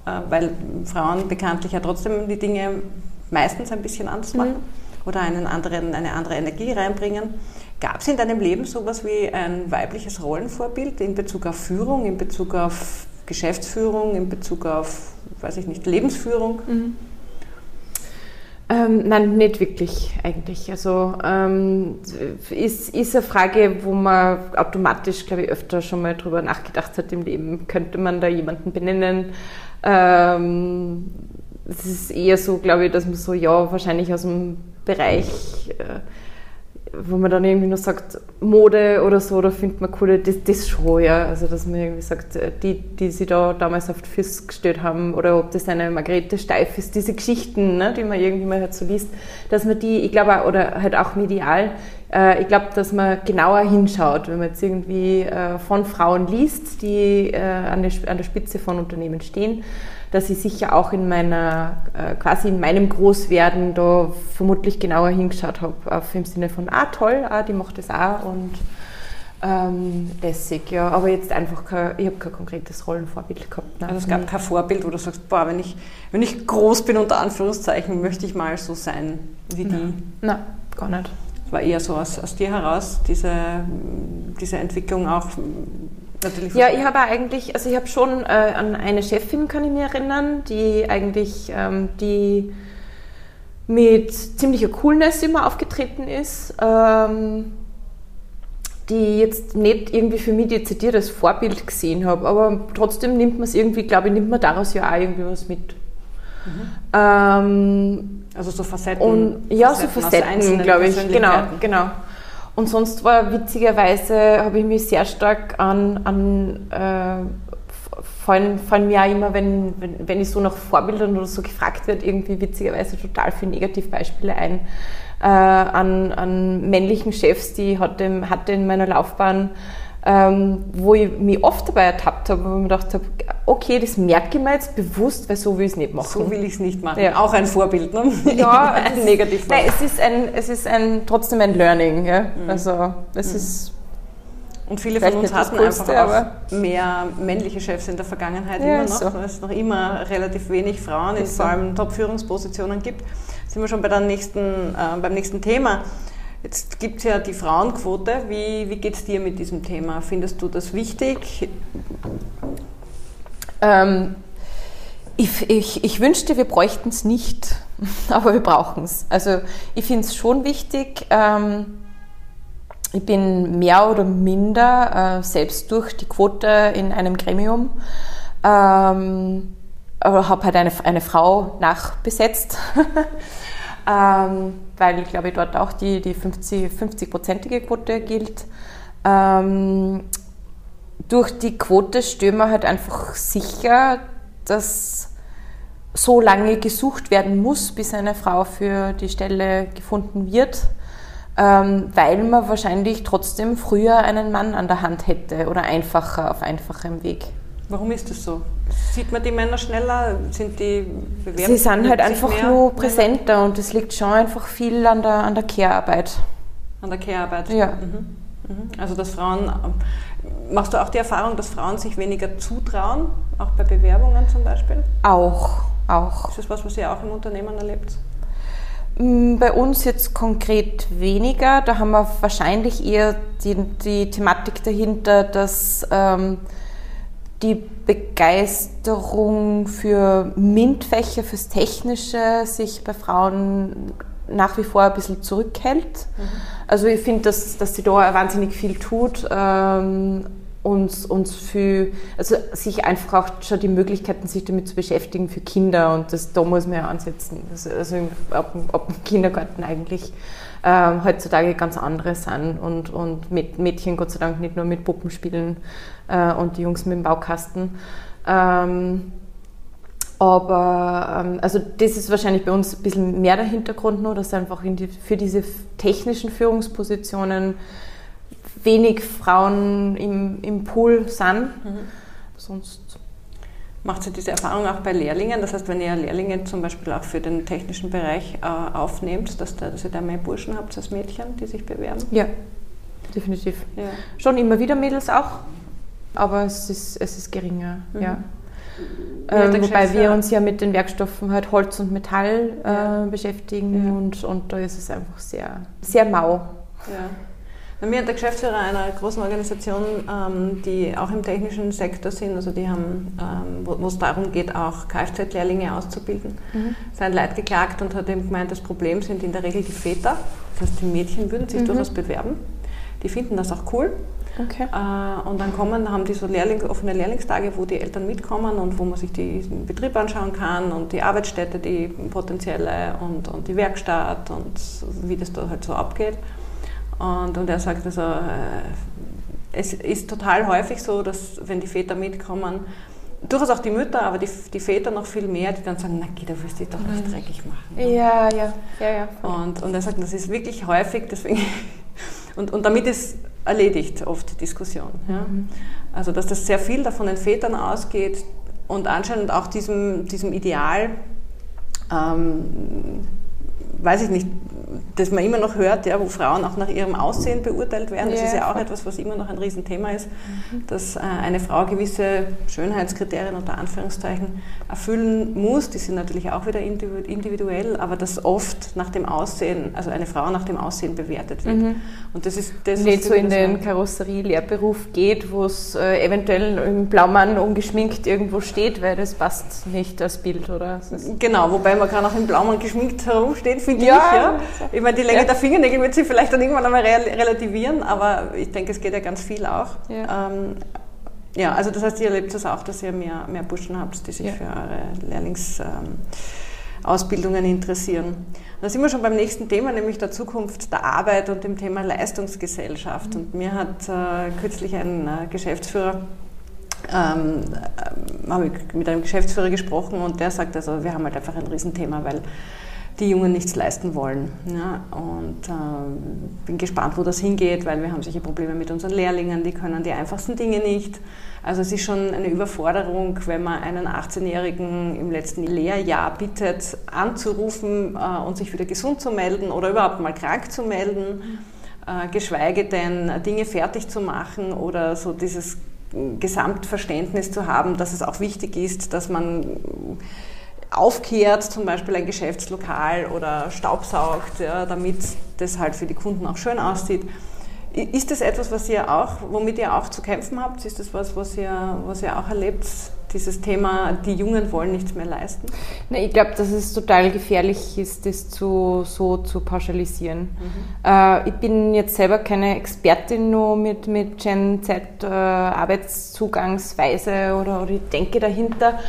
weil Frauen bekanntlich ja trotzdem die Dinge meistens ein bisschen anders machen mhm. oder einen anderen, eine andere Energie reinbringen. Gab es in deinem Leben sowas wie ein weibliches Rollenvorbild in Bezug auf Führung, in Bezug auf Geschäftsführung, in Bezug auf, weiß ich nicht, Lebensführung? Mhm. Ähm, nein, nicht wirklich eigentlich. Also ähm, ist, ist eine Frage, wo man automatisch, glaube ich, öfter schon mal drüber nachgedacht hat im Leben. Könnte man da jemanden benennen? Ähm, es ist eher so, glaube ich, dass man so, ja, wahrscheinlich aus dem Bereich äh, wo man dann irgendwie nur sagt, Mode oder so, da findet man coole, das, das schon, ja. Also, dass man irgendwie sagt, äh, die, die sie da damals auf die Füße gestellt haben, oder ob das eine Margarete Steif ist, diese Geschichten, ne, die man irgendwie mal halt so liest, dass man die, ich glaube, oder halt auch medial, äh, ich glaube, dass man genauer hinschaut, wenn man jetzt irgendwie äh, von Frauen liest, die äh, an, der, an der Spitze von Unternehmen stehen, dass ich sicher auch in meiner, äh, quasi in meinem Großwerden da vermutlich genauer hingeschaut habe, auf im Sinne von, ah toll, ah, die macht das auch und ähm, lässig, ja. Aber jetzt einfach kein, ich habe kein konkretes Rollenvorbild gehabt. Nein. Also es gab kein Vorbild, wo du sagst, boah, wenn ich, wenn ich groß bin, unter Anführungszeichen, möchte ich mal so sein wie die. Nein, gar nicht. War eher so aus, aus dir heraus, diese, diese Entwicklung auch natürlich. Ja, ich habe eigentlich, also ich habe schon äh, an eine Chefin, kann ich mich erinnern, die eigentlich, ähm, die mit ziemlicher Coolness immer aufgetreten ist, ähm, die jetzt nicht irgendwie für mich dezidiert als Vorbild gesehen habe, aber trotzdem nimmt man es irgendwie, glaube ich, nimmt man daraus ja auch irgendwie was mit. Mhm. Ähm, also so Facetten. Und, ja, Facetten so Facetten, glaube ich. Genau, genau. Und sonst war witzigerweise, habe ich mich sehr stark an, an äh, fallen, fallen mir auch immer, wenn, wenn, wenn ich so nach Vorbildern oder so gefragt wird, irgendwie witzigerweise total viele Negativbeispiele ein, äh, an, an männlichen Chefs, die ich hatte, hatte in meiner Laufbahn, ähm, wo ich mich oft dabei ertappt habe, wo ich mir gedacht habe, okay, das merke ich mir jetzt bewusst, weil so will ich es nicht machen. So will ich es nicht machen. Ja. Auch ein Vorbild, ne? Ja, es, negativ. Nein, es ist, ein, es ist ein, trotzdem ein Learning. Ja? Mhm. Also es mhm. ist und viele von uns hatten Coolste, einfach auch mehr männliche Chefs in der Vergangenheit ja, immer noch, so. weil es noch immer relativ wenig Frauen in vor allem Top-Führungspositionen gibt. Sind wir schon bei der nächsten, äh, beim nächsten Thema. Jetzt gibt es ja die Frauenquote. Wie, wie geht es dir mit diesem Thema? Findest du das wichtig? Ähm, ich, ich, ich, wünschte, wir bräuchten es nicht. aber wir brauchen es. Also ich finde es schon wichtig. Ähm, ich bin mehr oder minder äh, selbst durch die Quote in einem Gremium, ähm, aber habe halt eine, eine Frau nachbesetzt, ähm, weil, glaube dort auch die, die 50-prozentige 50 Quote gilt. Ähm, durch die Quote stellen wir halt einfach sicher, dass so lange gesucht werden muss, bis eine Frau für die Stelle gefunden wird ähm, weil man wahrscheinlich trotzdem früher einen Mann an der Hand hätte oder einfacher auf einfachem Weg. Warum ist das so? Sieht man die Männer schneller? Sind die bewerben? Sie sind halt einfach nur präsenter und es liegt schon einfach viel an der, an der Care-Arbeit. An der Care-Arbeit? Ja. Mhm. Mhm. Also dass Frauen, machst du auch die Erfahrung, dass Frauen sich weniger zutrauen, auch bei Bewerbungen zum Beispiel? Auch, auch. Ist das was, was ihr auch im Unternehmen erlebt? Mm, bei uns jetzt konkret weniger. Da haben wir wahrscheinlich eher die, die Thematik dahinter, dass ähm, die Begeisterung für MINT-Fächer, fürs Technische sich bei Frauen nach wie vor ein bisschen zurückhält. Mhm. Also ich finde, dass, dass sie da wahnsinnig viel tut. Ähm, uns, uns für, also sich einfach auch schon die Möglichkeiten, sich damit zu beschäftigen für Kinder und das, da muss man ja ansetzen. Also, also ab, ab dem Kindergarten eigentlich ähm, heutzutage ganz andere sind und, und mit Mädchen Gott sei Dank nicht nur mit Puppen spielen äh, und die Jungs mit dem Baukasten. Ähm, aber ähm, also das ist wahrscheinlich bei uns ein bisschen mehr der Hintergrund nur, dass einfach die, für diese technischen Führungspositionen wenig Frauen im, im Pool sind. Mhm. Sonst Macht ihr diese Erfahrung auch bei Lehrlingen? Das heißt, wenn ihr Lehrlinge zum Beispiel auch für den technischen Bereich äh, aufnehmt, dass, da, dass ihr da mehr Burschen habt als Mädchen, die sich bewerben? Ja, definitiv. Ja. Schon immer wieder Mädels auch, aber es ist, es ist geringer, mhm. ja. Ähm, wobei wir uns ja mit den Werkstoffen halt Holz und Metall äh, ja. beschäftigen ja. Und, und da ist es einfach sehr, sehr mau. Ja. Wir sind der Geschäftsführer einer großen Organisation, ähm, die auch im technischen Sektor sind. Also die haben, ähm, wo es darum geht, auch Kfz-Lehrlinge auszubilden. Mhm. Sein Leid geklagt und hat eben gemeint, das Problem sind in der Regel die Väter. Das heißt, die Mädchen würden sich mhm. durchaus bewerben. Die finden das auch cool. Okay. Äh, und dann kommen, haben die so Lehrling, offene Lehrlingstage, wo die Eltern mitkommen und wo man sich den Betrieb anschauen kann und die Arbeitsstätte, die potenzielle und, und die Werkstatt und wie das da halt so abgeht. Und, und er sagt also, äh, es ist total häufig so, dass wenn die Väter mitkommen, durchaus auch die Mütter, aber die, die Väter noch viel mehr, die dann sagen, na geh, da wirst du dich doch nicht mhm. dreckig machen. Ne? Ja, ja, ja, ja. Und, und er sagt, das ist wirklich häufig, deswegen, und, und damit ist erledigt oft die Diskussion. Ja? Mhm. Also, dass das sehr viel davon den Vätern ausgeht und anscheinend auch diesem, diesem Ideal, ähm, weiß ich nicht, das man immer noch hört, ja, wo Frauen auch nach ihrem Aussehen beurteilt werden. Das ja, ist ja auch etwas, was immer noch ein Riesenthema ist, mhm. dass äh, eine Frau gewisse Schönheitskriterien unter Anführungszeichen erfüllen muss. Die sind natürlich auch wieder individuell, aber dass oft nach dem Aussehen, also eine Frau nach dem Aussehen bewertet wird. Mhm. Und das ist das, Nicht so in den Karosserie-Lehrberuf geht, wo es äh, eventuell im Blaumann ungeschminkt irgendwo steht, weil das passt nicht als Bild, oder? Genau, wobei man kann auch im Blaumann geschminkt herumsteht, finde ja, ich. Ja. Ich meine, die Länge ja. der Fingernägel wird sich vielleicht dann irgendwann einmal relativieren, aber ich denke, es geht ja ganz viel auch. Ja, ähm, ja also das heißt, ihr erlebt es das auch, dass ihr mehr, mehr Burschen habt, die sich für eure Lehrlingsausbildungen ähm, interessieren. Da sind wir schon beim nächsten Thema, nämlich der Zukunft der Arbeit und dem Thema Leistungsgesellschaft. Mhm. Und mir hat äh, kürzlich ein äh, Geschäftsführer ähm, äh, habe ich mit einem Geschäftsführer gesprochen und der sagt also, wir haben halt einfach ein Riesenthema, weil die Jungen nichts leisten wollen. Ja, und äh, bin gespannt, wo das hingeht, weil wir haben solche Probleme mit unseren Lehrlingen, die können die einfachsten Dinge nicht. Also es ist schon eine Überforderung, wenn man einen 18-Jährigen im letzten Lehrjahr bittet, anzurufen äh, und sich wieder gesund zu melden oder überhaupt mal krank zu melden, äh, geschweige denn Dinge fertig zu machen oder so dieses Gesamtverständnis zu haben, dass es auch wichtig ist, dass man aufkehrt, zum Beispiel ein Geschäftslokal oder staubsaugt, ja, damit das halt für die Kunden auch schön aussieht. Ist das etwas, was ihr auch, womit ihr auch zu kämpfen habt? Ist das was, was ihr, was ihr auch erlebt, dieses Thema, die Jungen wollen nichts mehr leisten? Na, ich glaube, dass es total gefährlich ist, das zu, so zu pauschalisieren. Mhm. Äh, ich bin jetzt selber keine Expertin nur mit, mit Gen Z äh, Arbeitszugangsweise oder, oder ich denke dahinter.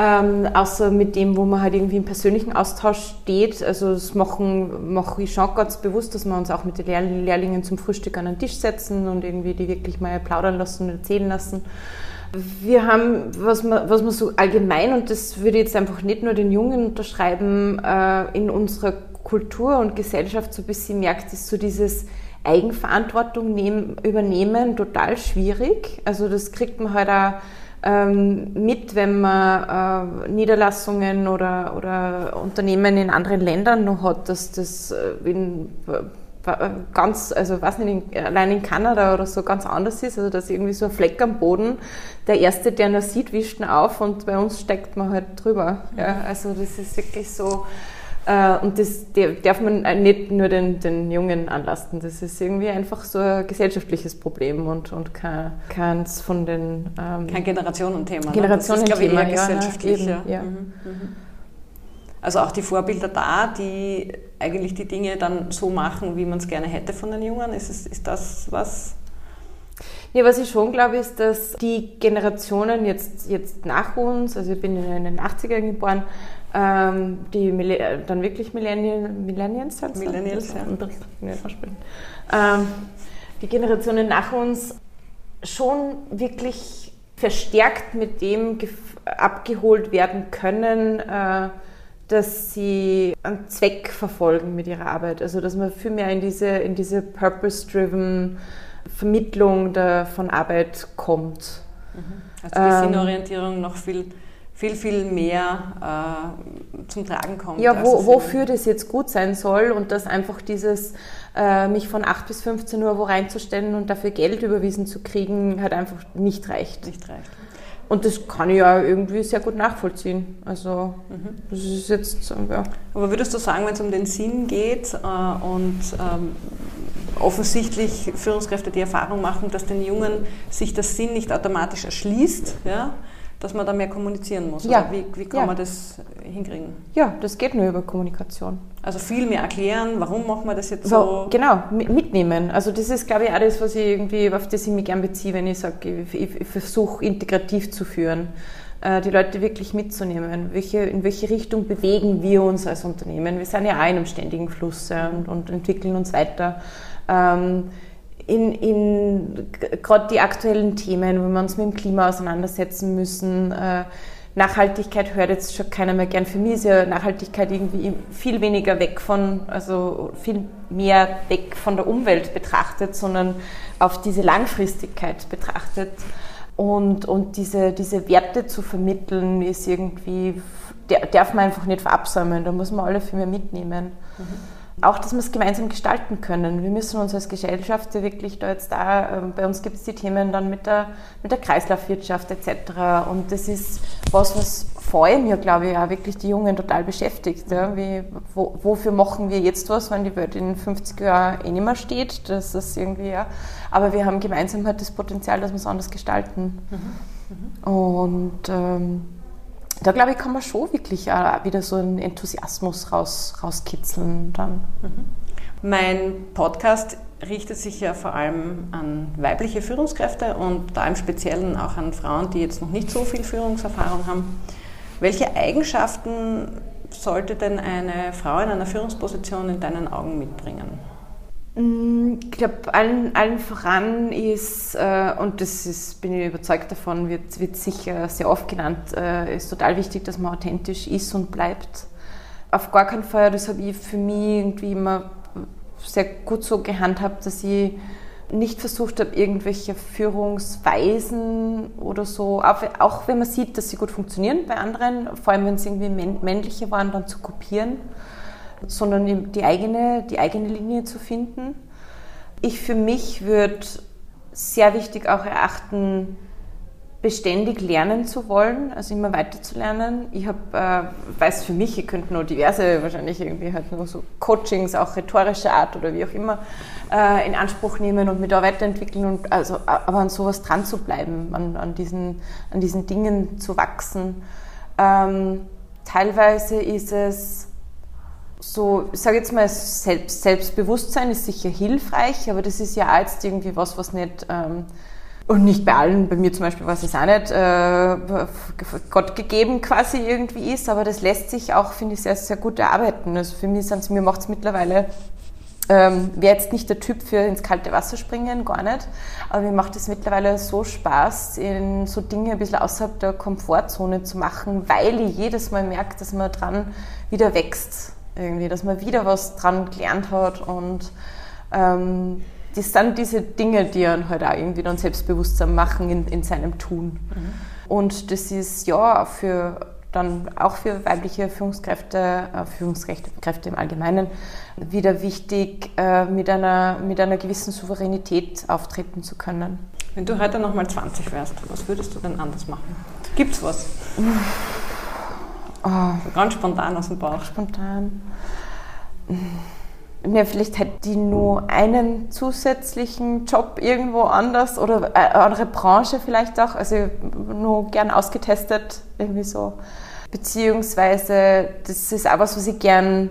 Ähm, außer mit dem, wo man halt irgendwie im persönlichen Austausch steht. Also das machen, mache ich schon ganz bewusst, dass wir uns auch mit den Lehr Lehrlingen zum Frühstück an den Tisch setzen und irgendwie die wirklich mal plaudern lassen und erzählen lassen. Wir haben, was man, was man so allgemein, und das würde ich jetzt einfach nicht nur den Jungen unterschreiben, äh, in unserer Kultur und Gesellschaft so ein bisschen merkt, ist so dieses Eigenverantwortung nehmen, übernehmen total schwierig. Also das kriegt man halt auch mit, wenn man äh, Niederlassungen oder, oder Unternehmen in anderen Ländern noch hat, dass das äh, in, äh, ganz, also weiß nicht, allein in Kanada oder so ganz anders ist, also dass irgendwie so ein Fleck am Boden, der Erste, der ihn sieht, wischt ihn auf und bei uns steckt man halt drüber. Ja, also das ist wirklich so, und das darf man nicht nur den, den Jungen anlasten. Das ist irgendwie einfach so ein gesellschaftliches Problem und, und kein, keins von den. Ähm, kein Generationenthema. Generationenthema, ne? das ist, glaube ich, eher gesellschaftlich. Ja, ja. Mhm, mhm. Also auch die Vorbilder da, die eigentlich die Dinge dann so machen, wie man es gerne hätte von den Jungen. Ist, es, ist das was? Ja, was ich schon glaube, ist, dass die Generationen jetzt, jetzt nach uns, also ich bin in den 80ern geboren, ähm, die Millenn dann wirklich Millennial, Millennials sind. Millennials, ja. Ähm, die Generationen nach uns schon wirklich verstärkt mit dem abgeholt werden können, äh, dass sie einen Zweck verfolgen mit ihrer Arbeit. Also dass man viel mehr in diese, in diese purpose-driven Vermittlung der, von Arbeit kommt. Mhm. Also die ähm, Sinnorientierung noch viel viel, viel mehr äh, zum Tragen kommt. Ja, wo, wofür das jetzt gut sein soll und dass einfach dieses, äh, mich von 8 bis 15 Uhr wo reinzustellen und dafür Geld überwiesen zu kriegen, halt einfach nicht reicht. Nicht reicht. Und das kann ich ja irgendwie sehr gut nachvollziehen. Also mhm. das ist jetzt, ja. Aber würdest du sagen, wenn es um den Sinn geht äh, und ähm, offensichtlich Führungskräfte die Erfahrung machen, dass den Jungen sich der Sinn nicht automatisch erschließt, ja, dass man da mehr kommunizieren muss? Ja. Wie, wie kann ja. man das hinkriegen? Ja, das geht nur über Kommunikation. Also viel mehr erklären, warum machen wir das jetzt so? Genau, mitnehmen. Also das ist, glaube ich, auch das, was ich irgendwie, auf das ich mich gerne beziehe, wenn ich sage, ich, ich, ich versuche integrativ zu führen äh, die Leute wirklich mitzunehmen. Welche, in welche Richtung bewegen wir uns als Unternehmen? Wir sind ja auch in einem ständigen Fluss ja, und, und, entwickeln uns weiter. Ähm, in, in gerade die aktuellen Themen, wenn wir uns mit dem Klima auseinandersetzen müssen. Äh, Nachhaltigkeit hört jetzt schon keiner mehr gern. Für mich ist ja Nachhaltigkeit irgendwie viel weniger weg von, also viel mehr weg von der Umwelt betrachtet, sondern auf diese Langfristigkeit betrachtet. Und, und diese, diese Werte zu vermitteln, ist irgendwie, darf man einfach nicht verabsäumen. Da muss man alle viel mehr mitnehmen. Mhm auch, dass wir es gemeinsam gestalten können. Wir müssen uns als Gesellschaft wirklich da jetzt da, ähm, bei uns gibt es die Themen dann mit der, mit der Kreislaufwirtschaft etc. Und das ist was, was vor allem ja, glaube ich, auch wirklich die Jungen total beschäftigt. Ja? Wie, wo, wofür machen wir jetzt was, wenn die Welt in 50 Jahren eh nicht mehr steht? Das ist irgendwie, ja. Aber wir haben gemeinsam halt das Potenzial, dass wir es anders gestalten. Mhm. Mhm. Und ähm, da glaube ich, kann man schon wirklich auch wieder so einen Enthusiasmus raus, rauskitzeln dann. Mhm. Mein Podcast richtet sich ja vor allem an weibliche Führungskräfte und da im Speziellen auch an Frauen, die jetzt noch nicht so viel Führungserfahrung haben. Welche Eigenschaften sollte denn eine Frau in einer Führungsposition in deinen Augen mitbringen? Mm, ich glaube, allen, allen voran ist, äh, und das ist, bin ich überzeugt davon, wird, wird sicher sehr oft genannt, äh, ist total wichtig, dass man authentisch ist und bleibt. Auf gar keinen Fall, das habe ich für mich irgendwie immer sehr gut so gehandhabt, dass ich nicht versucht habe, irgendwelche Führungsweisen oder so, auch, auch wenn man sieht, dass sie gut funktionieren bei anderen, vor allem wenn es irgendwie männliche waren, dann zu kopieren sondern die eigene, die eigene Linie zu finden. Ich für mich würde sehr wichtig auch erachten, beständig lernen zu wollen, also immer weiter zu lernen. Ich habe, äh, weiß für mich, ich könnte noch diverse, wahrscheinlich irgendwie halt nur so Coachings, auch rhetorische Art oder wie auch immer, äh, in Anspruch nehmen und mich da weiterentwickeln und also, aber an sowas dran zu bleiben, an, an, diesen, an diesen Dingen zu wachsen. Ähm, teilweise ist es so, ich sage jetzt mal, Selbst, Selbstbewusstsein ist sicher hilfreich, aber das ist ja auch jetzt irgendwie was, was nicht ähm, und nicht bei allen, bei mir zum Beispiel, was es auch nicht äh, Gott gegeben quasi irgendwie ist, aber das lässt sich auch, finde ich, sehr, sehr gut erarbeiten. Also für mich sind mir macht es mittlerweile, ähm, wäre jetzt nicht der Typ für ins kalte Wasser springen, gar nicht, aber mir macht es mittlerweile so Spaß, in so Dinge ein bisschen außerhalb der Komfortzone zu machen, weil ich jedes Mal merke, dass man dran wieder wächst, irgendwie, dass man wieder was dran gelernt hat und ähm, das sind diese Dinge, die ihn halt auch irgendwie dann selbstbewusster machen in, in seinem Tun. Mhm. Und das ist ja für dann auch für weibliche Führungskräfte, äh, Führungskräfte im Allgemeinen, wieder wichtig, äh, mit, einer, mit einer gewissen Souveränität auftreten zu können. Wenn du heute nochmal 20 wärst, was würdest du denn anders machen? Gibt's was? Oh. Ganz spontan aus dem Bauch. Spontan ja, vielleicht hätte die nur einen zusätzlichen Job irgendwo anders oder eine andere Branche vielleicht auch, also nur gern ausgetestet, irgendwie so. Beziehungsweise, das ist auch was, was ich gern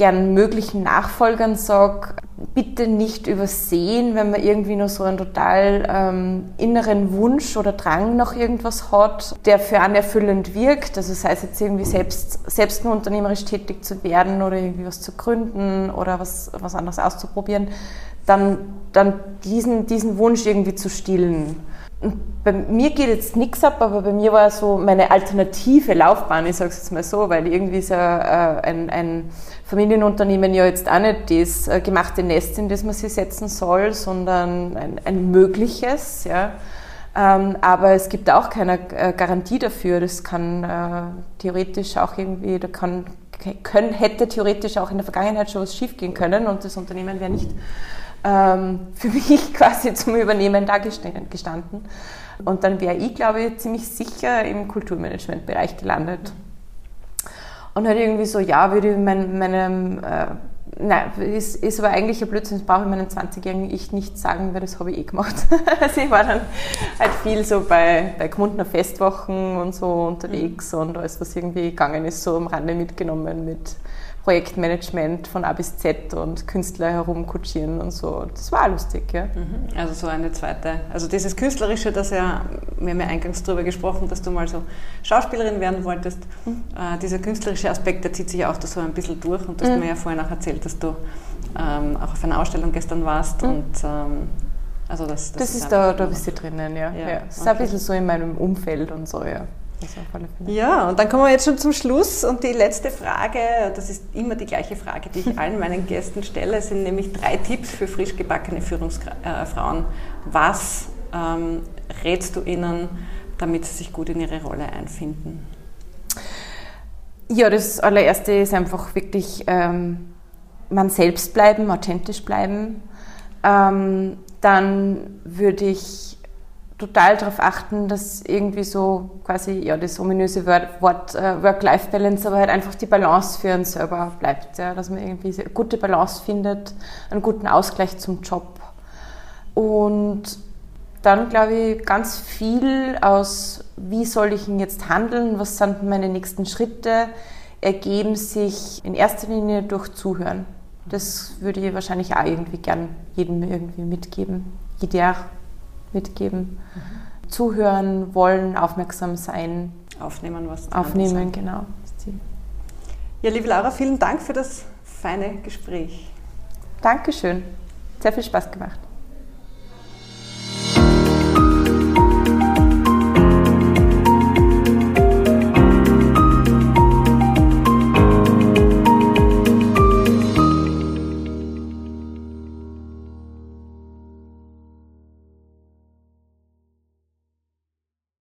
gern möglichen Nachfolgern sage, bitte nicht übersehen, wenn man irgendwie noch so einen total ähm, inneren Wunsch oder Drang nach irgendwas hat, der für einen erfüllend wirkt. Also sei es jetzt irgendwie selbst, selbst nur unternehmerisch tätig zu werden oder irgendwie was zu gründen oder was, was anderes auszuprobieren, dann, dann diesen, diesen Wunsch irgendwie zu stillen bei mir geht jetzt nichts ab, aber bei mir war so meine alternative Laufbahn, ich sage es jetzt mal so, weil irgendwie ist äh, ein, ein, Familienunternehmen ja jetzt auch nicht das äh, gemachte Nest, in das man sich setzen soll, sondern ein, ein mögliches. Ja. Ähm, aber es gibt auch keine äh, Garantie dafür. Das kann theoretisch auch irgendwie, da kann, können, hätte theoretisch auch in der Vergangenheit schon was schiefgehen können und das Unternehmen wäre nicht ähm, für mich quasi zum Übernehmen da gestanden. Und dann wäre ich, glaube ich, ziemlich sicher im Kulturmanagementbereich gelandet. Und halt irgendwie so, ja, würde ich mein, meinem, äh, nein, ist, ist aber eigentlich ein Blödsinn, das brauche ich meinem 20-jährigen Ich nicht sagen, weil das habe ich eh gemacht. also ich war dann halt viel so bei, bei Gmundner Festwochen und so unterwegs mhm. und alles, was irgendwie gegangen ist, so am Rande mitgenommen mit Projektmanagement von A bis Z und Künstler herumkutschieren und so. Das war lustig, ja. Mhm. Also so eine zweite, also dieses Künstlerische, das ja, wir haben ja eingangs darüber gesprochen, dass du mal so Schauspielerin werden wolltest. Mhm. Äh, dieser künstlerische Aspekt, der zieht sich auch da so ein bisschen durch und du hast mhm. mir ja vorhin auch erzählt, dass du ähm, auch auf einer Ausstellung gestern warst mhm. und ähm, also das, das, das ist, ist da, da bist du drinnen, ja. ja. ja. Das ist okay. ein bisschen so in meinem Umfeld und so, ja. Ja, und dann kommen wir jetzt schon zum Schluss und die letzte Frage, das ist immer die gleiche Frage, die ich allen meinen Gästen stelle, sind nämlich drei Tipps für frisch gebackene Führungsfrauen. Was ähm, rätst du ihnen, damit sie sich gut in ihre Rolle einfinden? Ja, das allererste ist einfach wirklich ähm, man selbst bleiben, authentisch bleiben. Ähm, dann würde ich total darauf achten, dass irgendwie so quasi, ja, das ominöse Wort äh, Work-Life-Balance, aber halt einfach die Balance für uns selber bleibt, ja, dass man irgendwie eine gute Balance findet, einen guten Ausgleich zum Job. Und dann glaube ich ganz viel aus, wie soll ich ihn jetzt handeln, was sind meine nächsten Schritte, ergeben sich in erster Linie durch Zuhören. Das würde ich wahrscheinlich auch irgendwie gern jedem irgendwie mitgeben. Jeder mitgeben. Mhm. Zuhören, wollen, aufmerksam sein. Aufnehmen, was Aufnehmen, genau. Ja, liebe Laura, vielen Dank für das feine Gespräch. Dankeschön. Sehr viel Spaß gemacht.